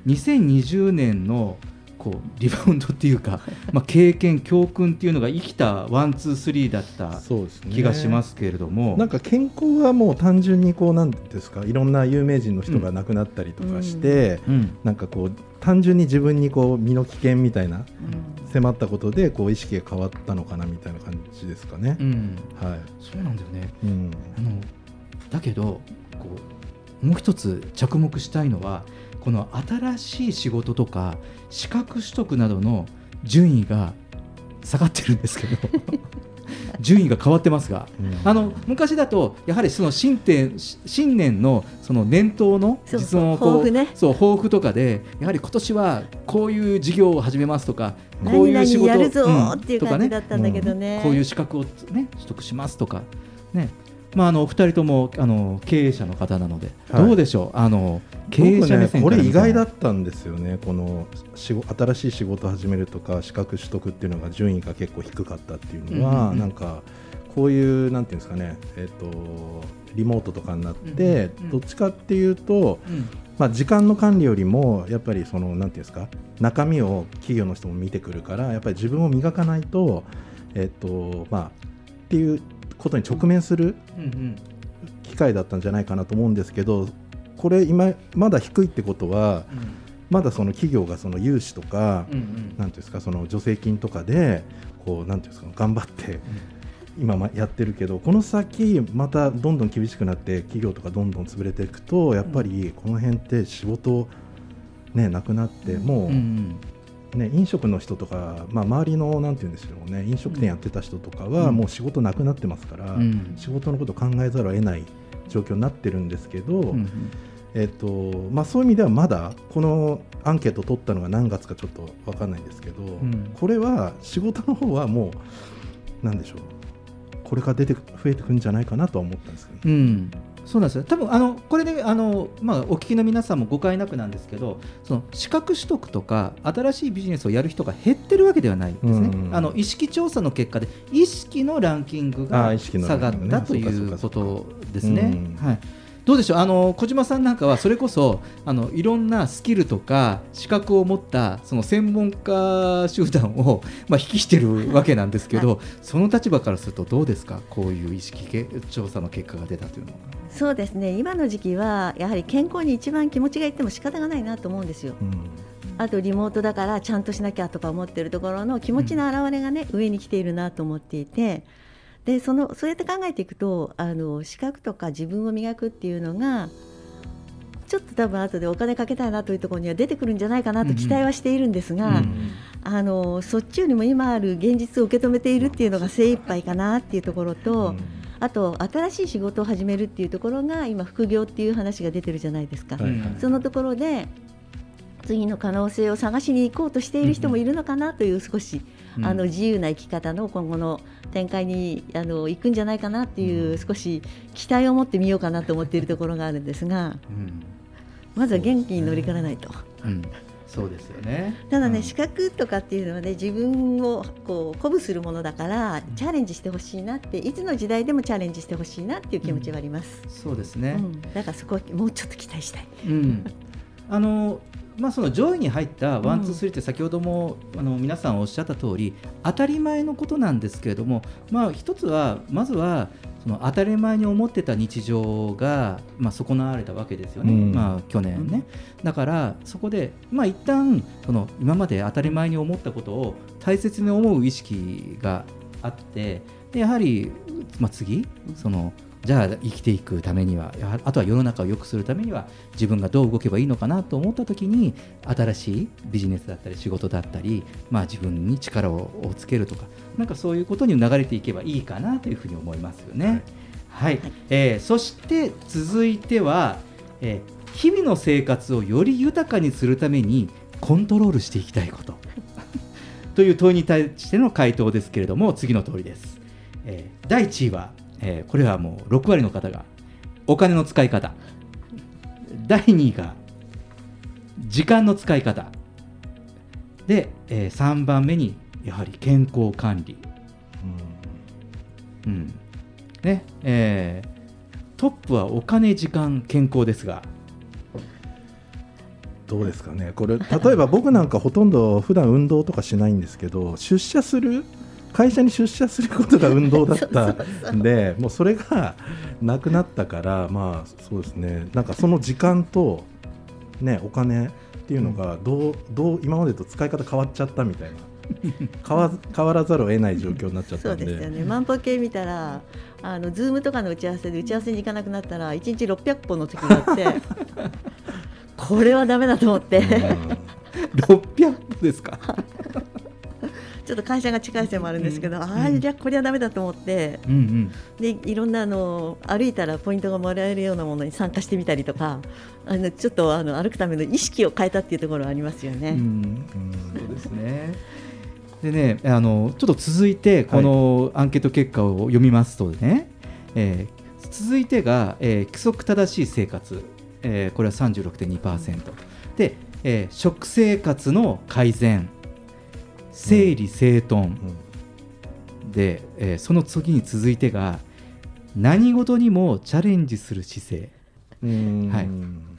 2020年のこうリバウンドっていうか、まあ、経験教訓っていうのが生きたワンツースリーだった気がしますけれども、なんか健康はもう単純にこうなんですかいろんな有名人の人が亡くなったりとかして、うんなんかこう単純に自分にこう身の危険みたいな、迫ったことでこう意識が変わったのかなみたいな感じですかね。うんはい。そうなんだよね。うん。あのだけどこうもう一つ着目したいのはこの新しい仕事とか資格取得などの順位が下がってるんですけど [LAUGHS] 順位が変わってますが、あの昔だとやはりその新年新年のその年頭の実の抱負ね。そう抱負とかでやはり今年はこういう事業を始めますとかこういう仕事やるっていう感じだったんだけどね。うんこういう資格を、ね、取得しますとか、ねまあ、あのお二人ともあの経営者の方なので、はい。どうでしょう？あの経営者目線僕ね、これ意外だっったんですよね、この新しい仕事を始めるとか、資格取得っていうのが順位が結構低かったっていうのは、うんうんうん。なんかこういう、なんていうんですかね、えっとリモートとかになって、うんうんうん。どっちかっていうと、うん。まあ、時間の管理よりも、やっぱりその、なんていうんですか、中身を企業の人も見てくるから、やっぱり自分を磨かないと、えっとまあ、っていうことに直面する機会だったんじゃないかなと思うんですけどこれ今まだ低いってことは、まだその企業がその融資とか、なんていうんですかその助成金とかでこうなんていうんですか頑張って、今まやってるけどこの先またどんどん厳しくなって企業とかどんどん潰れていくとやっぱりこの辺って仕事ねなくなってもう、うんね、飲食の人とか、まあ、周りのなんて言うんですよね飲食店やってた人とかはうん。もう仕事なくなってますから、うん。仕事のことを考えざるを得ない状況になってるんですけど、うんえっとまあ、そういう意味ではまだこのアンケートを取ったのが何月かちょっと分かんないんですけど、ん。これは仕事の方はもうなんでしょうこれから出てく増えてくるんじゃないかなとは思ったんですけど、うん、そうなんです。よ多分あのこれであの、まあ、お聞きの皆さんも誤解なくなんですけどその資格取得とか新しいビジネスをやる人が減ってるわけではないんですね、うんあの意識調査の結果で意識のランキングあが下がったといそうことですね。うん。はいどうでしょう？あの小島さんなんかはそれこそあのいろんなスキルとか資格を持ったその専門家集団を、まあ、引きしてるわけなんですけど、その立場からするとどうですか？こういう意識け調査の結果が出たというのは。そうですね。今の時期はやはり健康に一番気持ちがいっても仕方がないなと思うんですよ。あとリモートだからちゃんとしなきゃとか思ってるところの気持ちの表れがね、上に来ているなと思っていてでそのそうやって考えていくとあの資格とか自分を磨くっていうのがちょっと多分後でお金かけたいなというところには出てくるんじゃないかなと期待はしているんですが、あのそっちよりも今ある現実を受け止めているっていうのが精一杯かなっていうところと、あと新しい仕事を始めるっていうところが今副業っていう話が出てるじゃないですか。はいはい。そのところで次の可能性を探しに行こうとしている人もいるのかなという少し、うんあの自由な生き方の今後の展開にあの行くんじゃないかなっていう少し期待を持ってみようかなと思っているところがあるんですがうんまずは元気に乗り切らないと。うん、そうですよね。ただね、うん資格とかっていうのはね自分をこう鼓舞するものだからチャレンジしてほしいなっていつの時代でもチャレンジしてほしいなっていう気持ちはあります、そうですね。うんだからそこはもうちょっと期待したい。うん。[LAUGHS] あのまあ、その上位に入ったワン、ツー、スリーって先ほどもあの皆さんおっしゃった通り当たり前のことなんですけれども、まあ、一つはまずはその当たり前に思ってた日常が、まあ、損なわれたわけですよね、うん。まあ、去年ね。だからそこで、まあ一旦その今まで当たり前に思ったことを大切に思う意識があってでやはり、まあ、次そのじゃあ生きていくためにはあとは世の中を良くするためには自分がどう動けばいいのかなと思った時に新しいビジネスだったり仕事だったり、まあ、自分に力ををつけるとかなんかそういうことに流れていけばいいかなというふうに思いますよね。はい、えーそして続いては、えー日々の生活をより豊かにするためにコントロールしていきたいこと。[LAUGHS] という問いに対しての回答ですけれども次の通りです、えー第1位は、えーこれはもう6割の方がお金の使い方。第2位が時間の使い方。で、え3番目にやはり健康管理、うん。ねえートップはお金時間健康ですが。どうですかね。これ例えば僕なんかほとんど普段運動とかしないんですけど出社する会社に出社することが運動だったんでもうそれがなくなったからまあそうですね。なんかその時間とねお金っていうのがどうどう今までと使い方変わっちゃったみたいな。変わ変わらざるを得ない状況になっちゃったんで。そうですよね。万歩計見たらあのズームとかの打ち合わせで打ち合わせに行かなくなったら1日600本の時があって [LAUGHS] これはダメだと思って。600ですか？ちょっと会社が近いせいもあるんですけど、ああじゃあこれはダメだと思って。うんうん。でいろんなあの歩いたらポイントがもらえるようなものに参加してみたりとかあのちょっとあの歩くための意識を変えたっていうところはありますよね。うんそうですね。でね、あのちょっと続いてこのアンケート結果を読みますとね、えー続いてが、えー規則正しい生活、えーこれは36.2%で、えー食生活の改善整理整頓、で、えーその次に続いてが何事にもチャレンジする姿勢、うん。はい、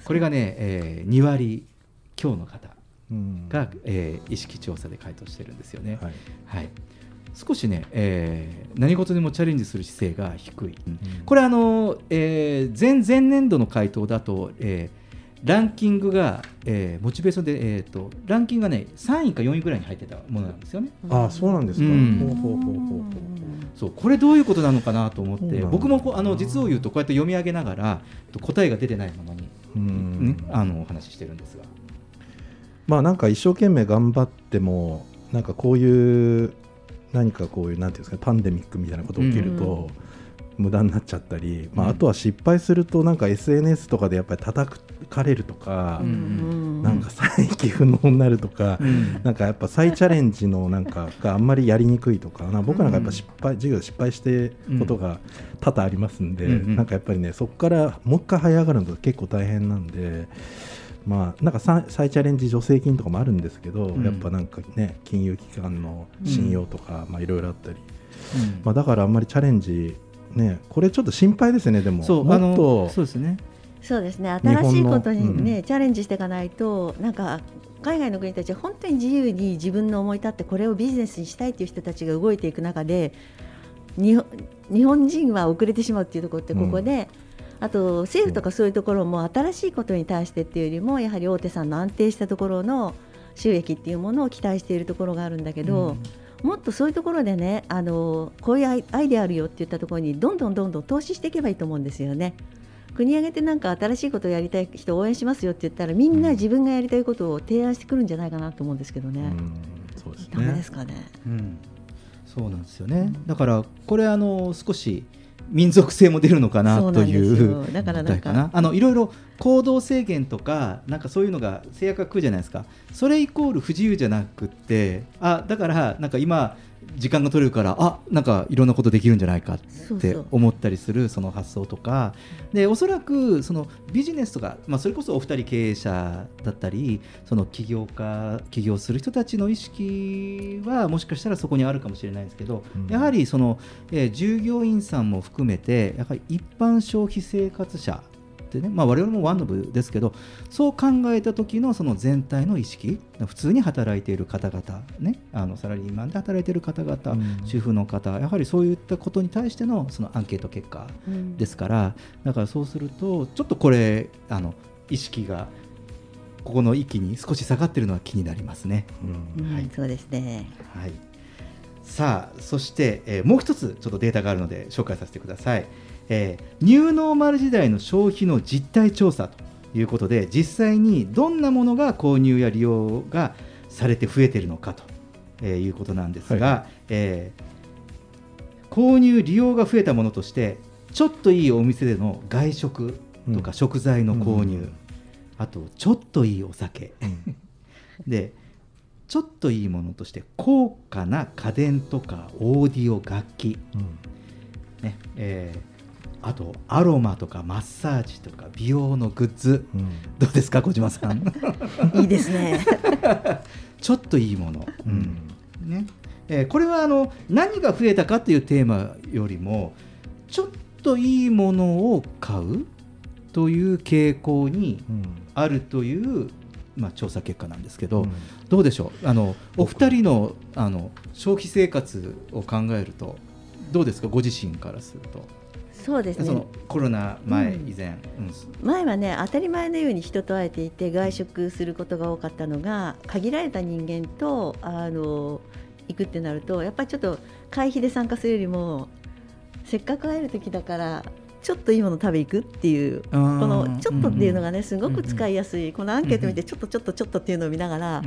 これがね、えー2割強の方うん。が、えー意識調査で回答してるんですよね。はい。はい。少しね、えー何事にもチャレンジする姿勢が低い、これあの、えー前前年度の回答だと、えーランキングが、えーモチベーションで、えー、とランキングがね3位か4位ぐらいに入ってたものなんですよね。ああそうなんですか、うん。ほうほうほうほうそうこれどういうことなのかなと思って僕もこうあの実を言うとこうやって読み上げながら答えが出てないままに、うん。ね、あのお話ししてるんですが。まあなんか一生懸命頑張ってもなんかこういう何かこういうなんていうんですかパンデミックみたいなこと起きると、無駄になっちゃったり、まあ、あとは失敗するとなんか SNS とかでやっぱり叩かれるとか、なんか再起不能になるとか、うん。なんかやっぱ再チャレンジのなんかがあんまりやりにくいとかな僕なんかやっぱ失敗、授業で失敗してことが多々ありますんで、うんうん。なんかやっぱりねそこからもう一回這い上がるのが結構大変なんで。まあ、なんか再再チャレンジ助成金とかもあるんですけど、うん。やっぱなんかね金融機関の信用とか、まあいろいろあったり、うん。まあ、だからあんまりチャレンジねこれちょっと心配ですねでも。そうあのもっと。そうですね。そうですね。新しいことにね、うん。チャレンジしていかないとなんか海外の国たちは本当に自由に自分の思い立ってこれをビジネスにしたいという人たちが動いていく中で日本日本人は遅れてしまうっていうところってここで、あと政府とかそういうところも新しいことに対してっていうよりもやはり大手さんの安定したところの収益っていうものを期待しているところがあるんだけど、もっとそういうところでねあのこういうアイアイデアあるよって言ったところにどんどんどんどん投資していけばいいと思うんですよね。国挙げてなんか新しいことをやりたい人を応援しますよって言ったらみんな自分がやりたいことを提案してくるんじゃないかなと思うんですけどね。そうですダメですかね。うん、そうなんですよね。だからこれあの少し民族性も出るのかなというだからなんかあのいろいろ行動制限とかなんかそういうのが制約が来るじゃないですか。それイコール不自由じゃなくって、あだからなんか今時間が取れるからあなんかいろんなことできるんじゃないかって思ったりするその発想とか。でおそらくそのビジネスとか、まあ、それこそお二人経営者だったりその起業家起業する人たちの意識はもしかしたらそこにあるかもしれないですけど、やはりその、えー従業員さんも含めてやはり一般消費生活者ってね、まあ、我々もワンノブですけどそう考えた時のその全体の意識普通に働いている方々、ね、あのサラリーマンで働いている方々、主婦の方やはりそういったことに対してのそのアンケート結果ですから、だからそうするとちょっとこれあの意識がここの域に少し下がっているのは気になりますね。うんはい。そうですね。はい、さあそして、えーもう一つちょっとデータがあるので紹介させてください、えーニューノーマル時代の消費の実態調査ということで実際にどんなものが購入や利用がされて増えているのかと、えーいうことなんですが、はえー購入利用が増えたものとしてちょっといいお店での外食とか食材の購入、うん。あとちょっといいお酒、[LAUGHS] でちょっといいものとして高価な家電とかオーディオ楽器、ねえーあとアロマとかマッサージとか美容のグッズ、どうですか小島さん？[LAUGHS] いいですね。[LAUGHS] ちょっといいもの、うん。ね。えーこれはあの何が増えたかっていうテーマよりもちょっといいものを買うという傾向にあるという、まあ、調査結果なんですけど、どうでしょう？あのお二人のあの消費生活を考えるとどうですか？ご自身からすると。そうですね。そのコロナ前、うん以前、うん。前はね当たり前のように人と会えていて外食することが多かったのが限られた人間とあの行くってなるとやっぱりちょっと会費で参加するよりもせっかく会える時だからちょっといいもの食べ行くっていうこのちょっとっていうのがねすごく使いやすいこのアンケート見てちょっとちょっとちょっとっていうのを見ながら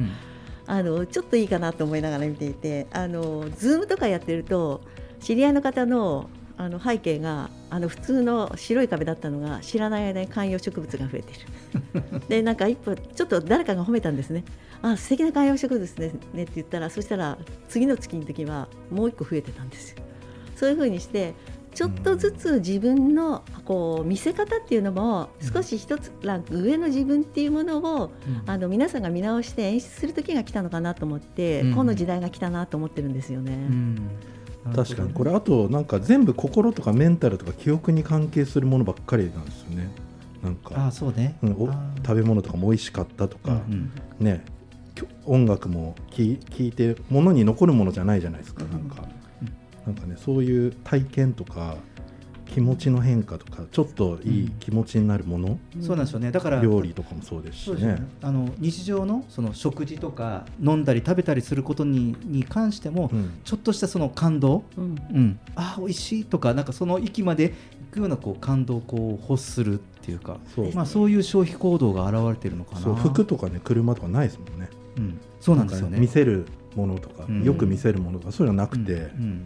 あのちょっといいかなと思いながら見ていてあのズームとかやってると知り合いの方のあの背景があの普通の白い壁だったのが知らない間に観葉植物が増えてる。でなんか一歩ちょっと誰かが褒めたんですねあ素敵な観葉植物ですねって言ったらそしたら次の月の時はもう一個増えてたんですよ。そういうふうにしてちょっとずつ自分のこう見せ方っていうのも少し一つランク上の自分っていうものを、あの皆さんが見直して演出する時が来たのかなと思って、うん。この時代が来たなと思ってるんですよね。確かに。これあとなんか全部心とかメンタルとか記憶に関係するものばっかりなんですよね。なんか。あそうね、うんお食べ物とかも美味しかったとか、ね。きょ音楽も聴いて物に残るものじゃないじゃないですか、なんか。なんかねそういう体験とか気持ちの変化とかちょっといい気持ちになるもの、そうなんですよね。だから料理とかもそうですしね。ね。あの日常のその食事とか飲んだり食べたりすることにに関しても、ちょっとしたその感動、うん。ああ美味しいとかなんかその域まで行くようなこう感動をこう欲するっていうかそう。まあ、そういう消費行動が現れてるのかな。そう服とかね車とかないですもんね、うん。そうなんですよね。か見せるものとか、うん。よく見せるものとかそういうのはなくて、うん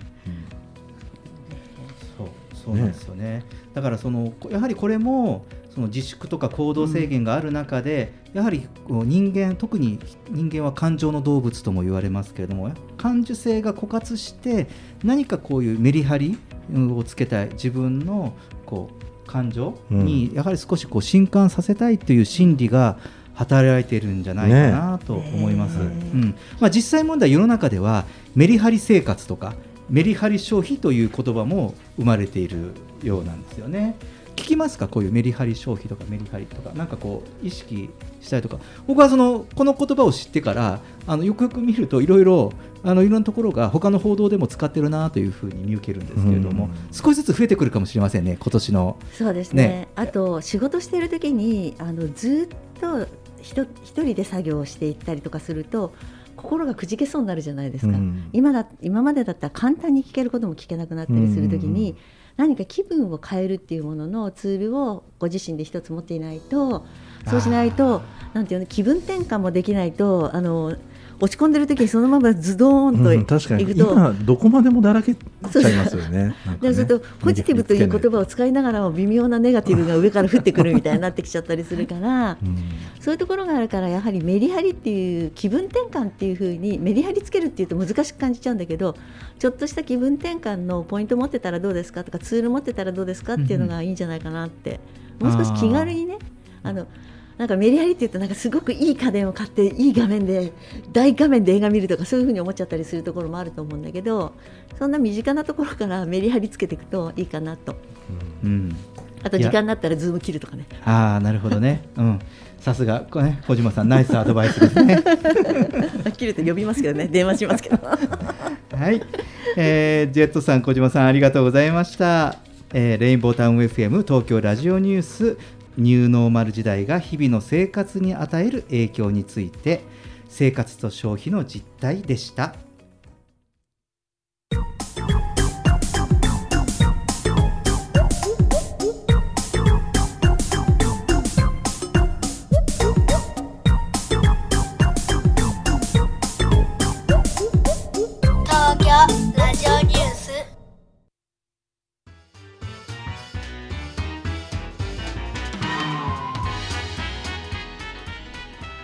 そうなんですよね。だからそのやはりこれもその自粛とか行動制限がある中で、やはり人間特に人間は感情の動物とも言われますけれども感受性が枯渇して何かこういうメリハリをつけたい自分のこう感情にやはり少しこう震撼させたいという心理が働いているんじゃないかなと思います。うん。まあ、実際問題世の中ではメリハリ生活とかメリハリ消費という言葉も生まれているようなんですよね。聞きますか？こういうメリハリ消費とかメリハリとかなんかこう意識したりとか。僕はそのこの言葉を知ってからあのよくよく見るといろいろあのいろんなところが他の報道でも使ってるなというふうに見受けるんですけれども、少しずつ増えてくるかもしれませんね今年の。そうですね。あと仕事している時にあのずっと一人で作業をしていったりとかすると心がくじけそうになるじゃないですか、うん。今だ今までだったら簡単に聞けることも聞けなくなったりするときに、何か気分を変えるっていうもののツールをご自身で一つ持っていないとそうしないとなんていうの気分転換もできないとあの落ち込んでる時にそのままズドーンとうん確かに。いくと、今どこまでもだらけちゃいますよね。でそう。するとポジティブという言葉を使いながらも微妙なネガティブが上から降ってくるみたいになってきちゃったりするから、そういうところがあるからやはりメリハリっていう気分転換っていうふうにメリハリつけるっていうと難しく感じちゃうんだけどちょっとした気分転換のポイント持ってたらどうですかとかツール持ってたらどうですかっていうのがいいんじゃないかなって、もう少し気軽にねあのなんかメリハリって言うとなんかすごくいい家電を買っていい画面で大画面で映画見るとかそういうふうに思っちゃったりするところもあると思うんだけどそんな身近なところからメリハリつけていくといいかなと。うん、あと時間になったらズーム切るとかね。ああなるほどね。うん。さすが。これね小島さんナイスアドバイスですね。[LAUGHS] 切ると呼びますけどね。電話しますけど。[LAUGHS] はい、えー、ジェットさん小島さんありがとうございました、えーレインボータウン FM 東京ラジオニュースニューノーマル時代が日々の生活に与える影響について生活と消費の実態でした。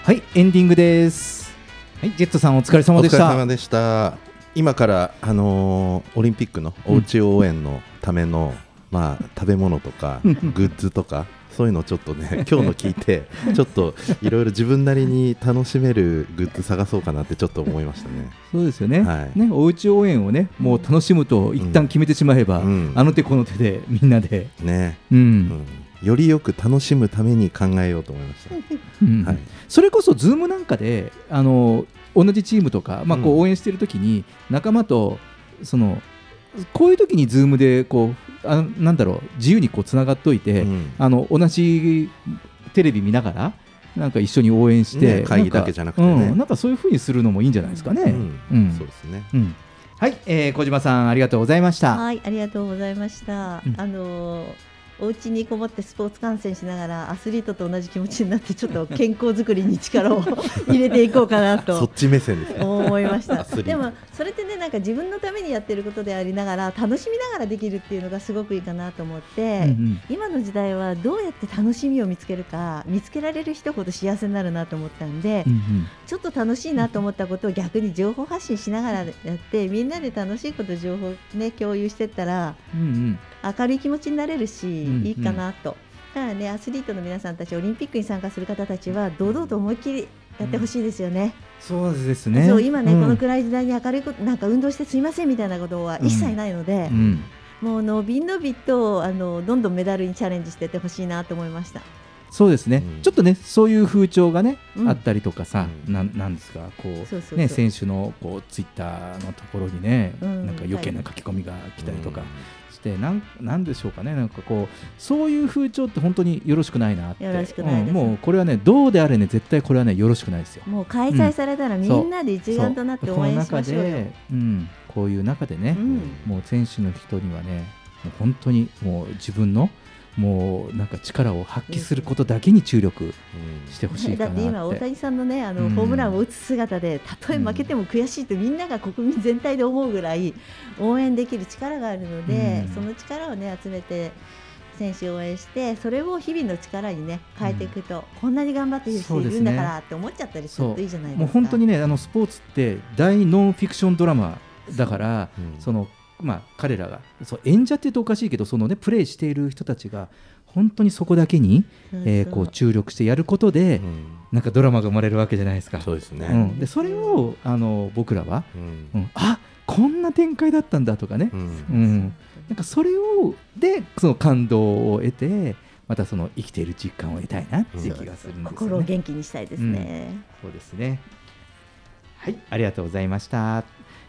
はいエンディングです。はいジェットさんお疲れ様でした。お疲れ様でした。今から、あのーオリンピックのおうち応援のための、まあ、食べ物とかグッズとかそういうのをちょっとね [LAUGHS] 今日の聞いてちょっといろいろ自分なりに楽しめるグッズ探そうかなってちょっと思いましたね。そうですよね,、はい。ねおうち応援をねもう楽しむと一旦決めてしまえば、うん。あの手この手でみんなで、ね、うん。うんよりよく楽しむために考えようと思いました。うん。はい。それこそ、ズームなんかであの同じチームとか、まあ、こうう応援しているときに、仲間とそのこういうときにズームでこうあなんだろう自由にこうつながっておいて、うん。あの同じテレビ見ながらなんか一緒に応援して、ね会議だけじゃなくてね。うんなんかそういうふうにするのもいいんじゃないですかね。うん。うん。そうですね。うん。はい、えー小島さんありがとうございました。はいありがとうございました、うん。あのーお家にこもってスポーツ観戦しながらアスリートと同じ気持ちになってちょっと [LAUGHS] 健康づくりに力を [LAUGHS] 入れていこうかなとそっち目線ですね。思いましアたでもそれってねなんか自分のためにやってることでありながら楽しみながらできるっていうのがすごくいいかなと思って、うんうん。今の時代はどうやって楽しみを見つけるか見つけられる人ほど幸せになるなと思ったんで、うんうん。ちょっと楽しいなと思ったことを逆に情報発信しながらやってみんなで楽しいこと情報ね共有してったらうんうん明るい気持ちになれるし、んいいかなと。だからねアスリートの皆さんたちオリンピックに参加する方たちは堂々と思いっきりやってほしいですよね。そうですね。そう今ね、うんこの暗い時代に明るいことなんか運動してすいませんみたいなことは一切ないので、うんもうのびのびとあのどんどんメダルにチャレンジしていってほしいなと思いました。そうですね、うん。ちょっとねそういう風潮がね、うん。あったりとかさ、うん。なんなんですかこうそうそうそう。ね選手のこうツイッターのところにね、うん。なんか余計な書き込みが来たりとかうんして、なんなんでしょうかね。なんかこうそういう風潮って本当によろしくないなって。よろしくないです。うんもうこれはねどうであれね絶対これはねよろしくないですよ。もう開催されたらみんなで一丸となって応援しましょうよ。うん、こういう中でね、うん。もう選手の人にはねもう本当にもう自分のもうなんか力を発揮することだけに注力してほしいかなって。だって今、大谷さんのねあの、うんホームランを打つ姿でたとえ負けても悔しいとみんなが国民全体で思うぐらい応援できる力があるので、うんその力をね集めて選手を応援してそれを日々の力にね変えていくと、こんなに頑張っている人いるんだからって思っちゃったりするといいじゃないですか。もう本当にねあのスポーツって大ノンフィクションドラマだから、うんそのまあ彼らがそう演者って言うとおかしいけどそのねプレーしている人たちが本当にそこだけに、えーこう注力してやることで、うんなんかドラマが生まれるわけじゃないですか。そうですね。うん、でそれをあの僕らは、うんうん、あこんな展開だったんだとかね、うんうん、なんかそれをでその感動を得てまたその生きている実感を得たいなっていう気がするんですよね。心を元気にしたいですね。そうですね。はい、ありがとうございました。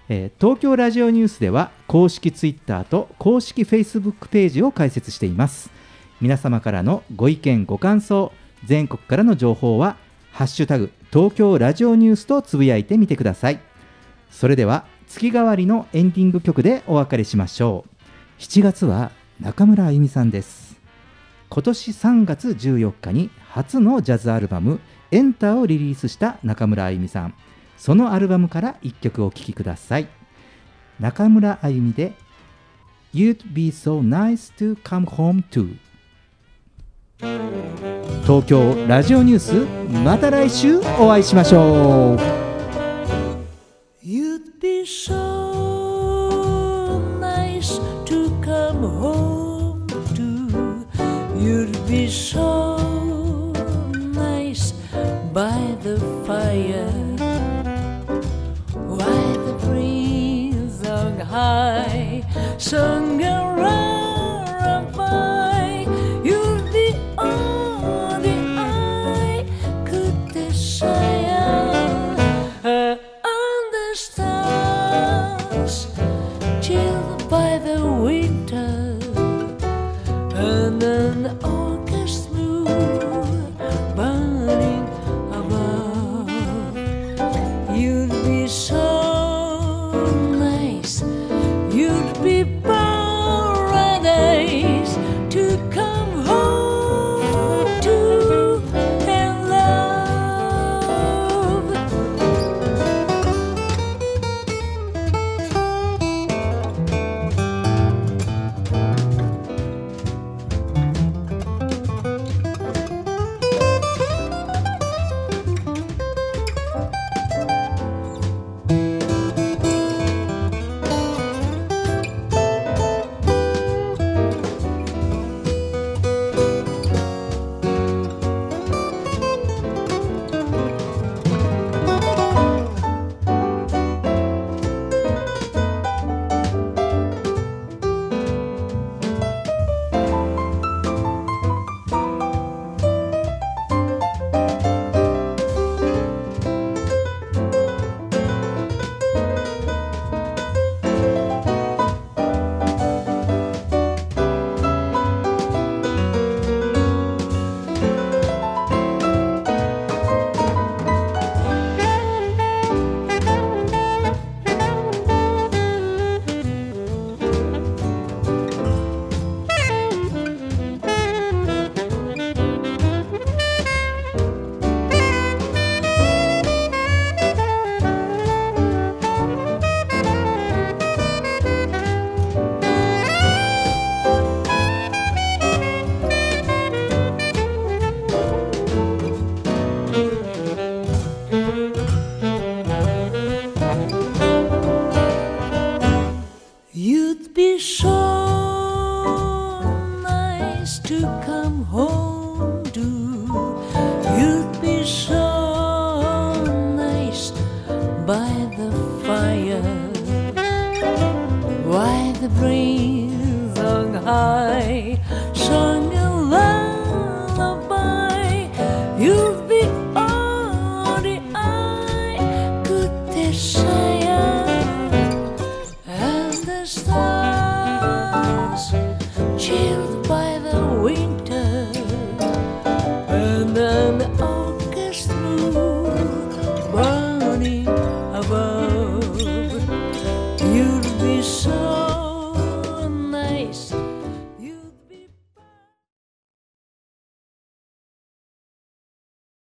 えー東京ラジオニュースでは公式ツイッターと公式フェイスブックページを開設しています。皆様からのご意見ご感想、全国からの情報はハッシュタグ東京ラジオニュースとつぶやいてみてください。それでは月替わりのエンディング曲でお別れしましょう。7月は中村あゆみさんです。今年3月14日に初のジャズアルバム「エンター」をリリースした中村あゆみさんそのアルバムから1曲お聴きください中村あゆみで「You'd be so nice to come home to」東京ラジオニュースまた来週お会いしましょう You'd be so nice to come home to. You'd be so 爱。